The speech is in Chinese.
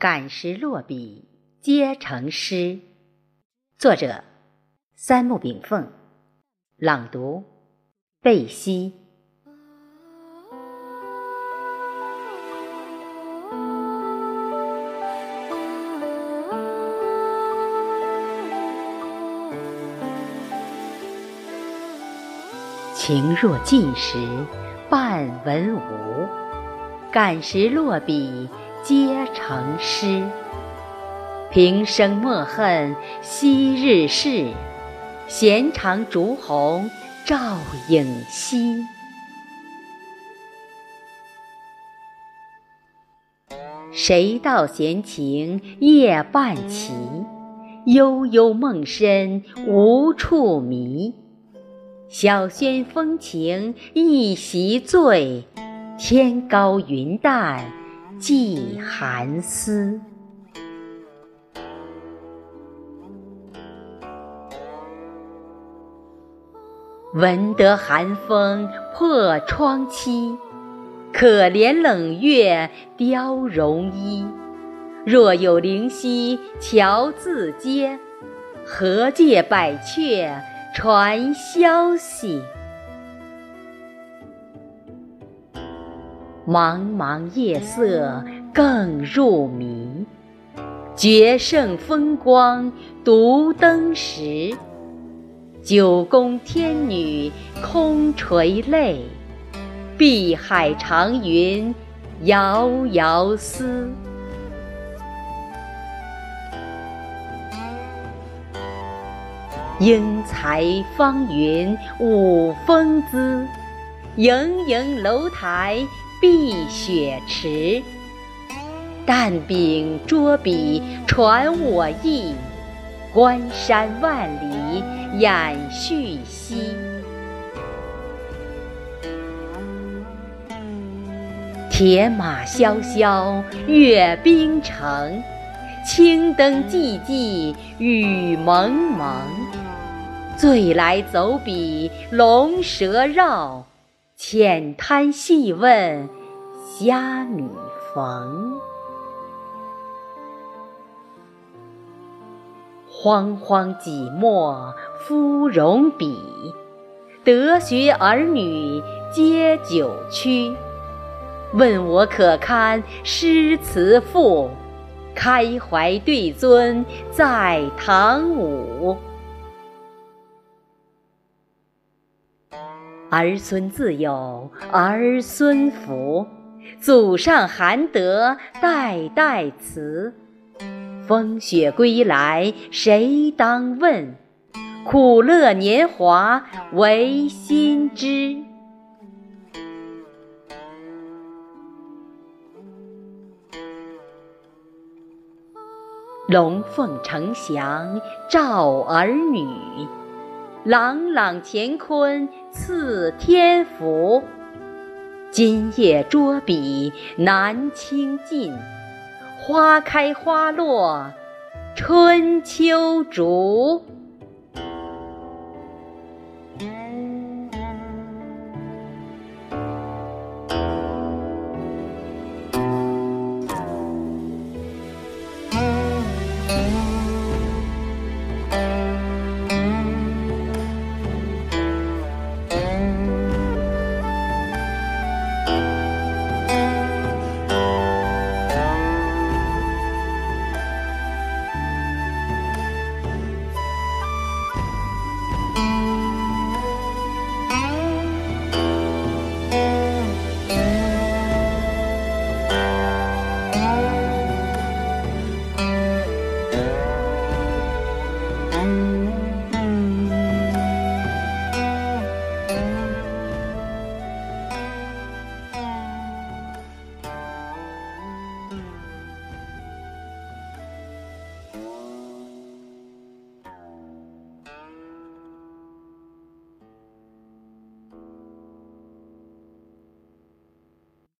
感时落笔皆成诗。作者：三木炳凤。朗读：贝西。情若尽时半文无，感时落笔皆成诗。平生莫恨昔日事，闲长烛红照影稀。谁道闲情夜半棋？悠悠梦深无处觅。小轩风情一席醉，天高云淡寄寒思。闻得寒风破窗期，可怜冷月凋容衣。若有灵犀桥自接，何借百雀？传消息，茫茫夜色更入迷。绝胜风光独登时，九宫天女空垂泪，碧海长云遥遥思。英才方云舞风姿，盈盈楼台碧血池。淡秉拙笔传我意，关山万里掩絮息。铁马萧萧阅冰城，青灯寂寂雨蒙蒙。醉来走笔龙蛇绕，浅滩细问虾米逢。荒荒几墨芙蓉笔，得学儿女皆九曲。问我可堪诗词赋？开怀对尊在堂舞。儿孙自有儿孙福，祖上含德代代慈。风雪归来谁当问？苦乐年华唯心知。龙凤呈祥照儿女。朗朗乾坤赐天福，今夜捉笔难清尽，花开花落春秋竹。